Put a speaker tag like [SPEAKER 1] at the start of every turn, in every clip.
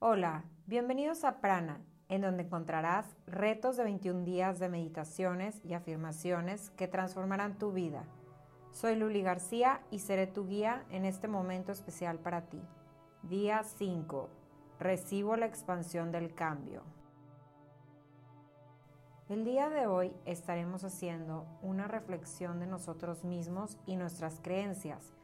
[SPEAKER 1] Hola, bienvenidos a Prana, en donde encontrarás retos de 21 días de meditaciones y afirmaciones que transformarán tu vida. Soy Luli García y seré tu guía en este momento especial para ti. Día 5. Recibo la expansión del cambio. El día de hoy estaremos haciendo una reflexión de nosotros mismos y nuestras creencias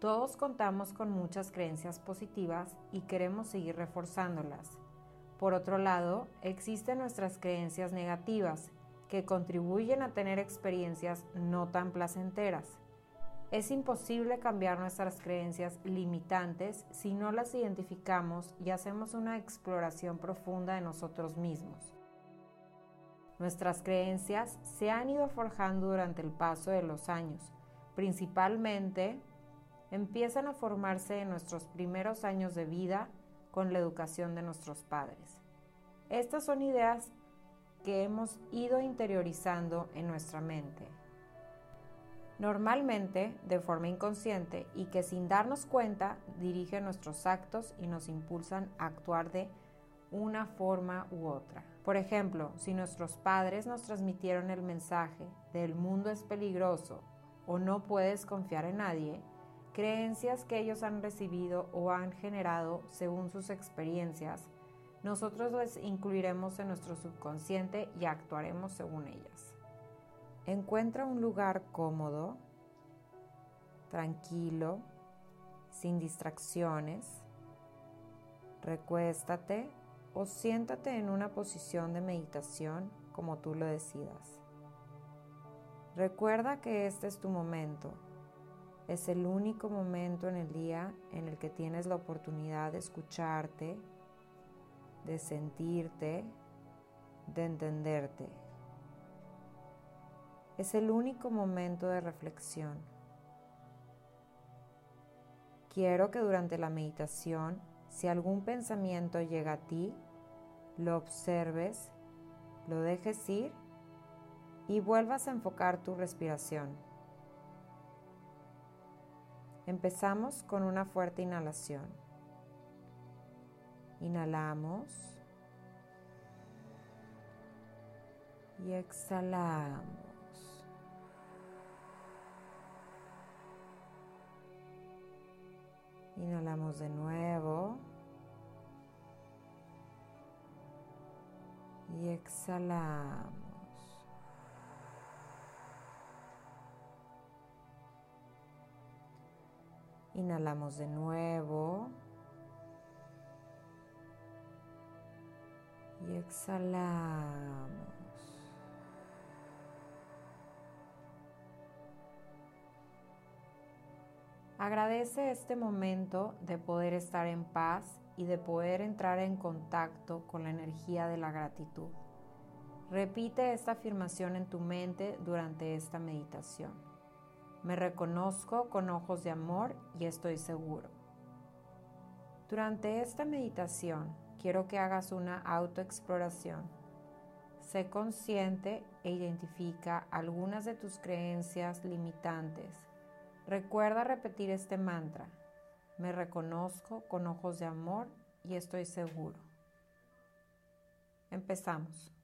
[SPEAKER 1] todos contamos con muchas creencias positivas y queremos seguir reforzándolas. Por otro lado, existen nuestras creencias negativas que contribuyen a tener experiencias no tan placenteras. Es imposible cambiar nuestras creencias limitantes si no las identificamos y hacemos una exploración profunda de nosotros mismos. Nuestras creencias se han ido forjando durante el paso de los años, principalmente empiezan a formarse en nuestros primeros años de vida con la educación de nuestros padres. Estas son ideas que hemos ido interiorizando en nuestra mente. Normalmente de forma inconsciente y que sin darnos cuenta dirigen nuestros actos y nos impulsan a actuar de una forma u otra. Por ejemplo, si nuestros padres nos transmitieron el mensaje de el mundo es peligroso o no puedes confiar en nadie, creencias que ellos han recibido o han generado según sus experiencias, nosotros las incluiremos en nuestro subconsciente y actuaremos según ellas. Encuentra un lugar cómodo, tranquilo, sin distracciones. Recuéstate o siéntate en una posición de meditación como tú lo decidas. Recuerda que este es tu momento es el único momento en el día en el que tienes la oportunidad de escucharte, de sentirte, de entenderte. Es el único momento de reflexión. Quiero que durante la meditación, si algún pensamiento llega a ti, lo observes, lo dejes ir y vuelvas a enfocar tu respiración. Empezamos con una fuerte inhalación. Inhalamos y exhalamos. Inhalamos de nuevo y exhalamos. Inhalamos de nuevo. Y exhalamos. Agradece este momento de poder estar en paz y de poder entrar en contacto con la energía de la gratitud. Repite esta afirmación en tu mente durante esta meditación. Me reconozco con ojos de amor y estoy seguro. Durante esta meditación quiero que hagas una autoexploración. Sé consciente e identifica algunas de tus creencias limitantes. Recuerda repetir este mantra. Me reconozco con ojos de amor y estoy seguro. Empezamos.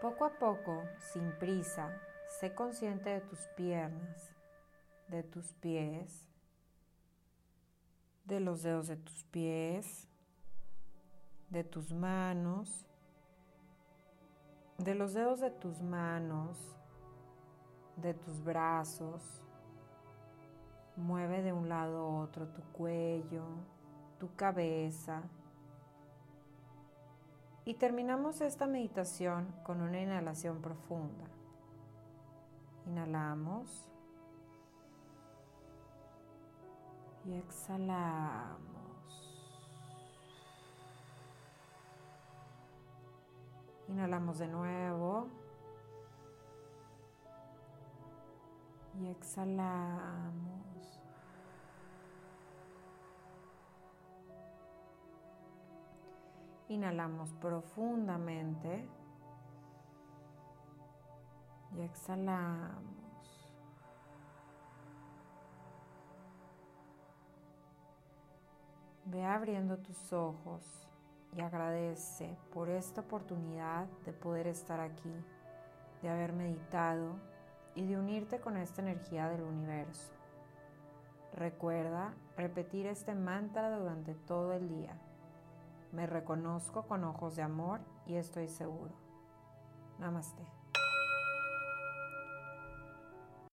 [SPEAKER 1] Poco a poco, sin prisa, sé consciente de tus piernas, de tus pies, de los dedos de tus pies, de tus manos, de los dedos de tus manos, de tus brazos. Mueve de un lado a otro tu cuello, tu cabeza. Y terminamos esta meditación con una inhalación profunda. Inhalamos y exhalamos. Inhalamos de nuevo. Y exhalamos. Inhalamos profundamente. Y exhalamos. Ve abriendo tus ojos y agradece por esta oportunidad de poder estar aquí, de haber meditado y de unirte con esta energía del universo. Recuerda repetir este mantra durante todo el día. Me reconozco con ojos de amor y estoy seguro. Namaste.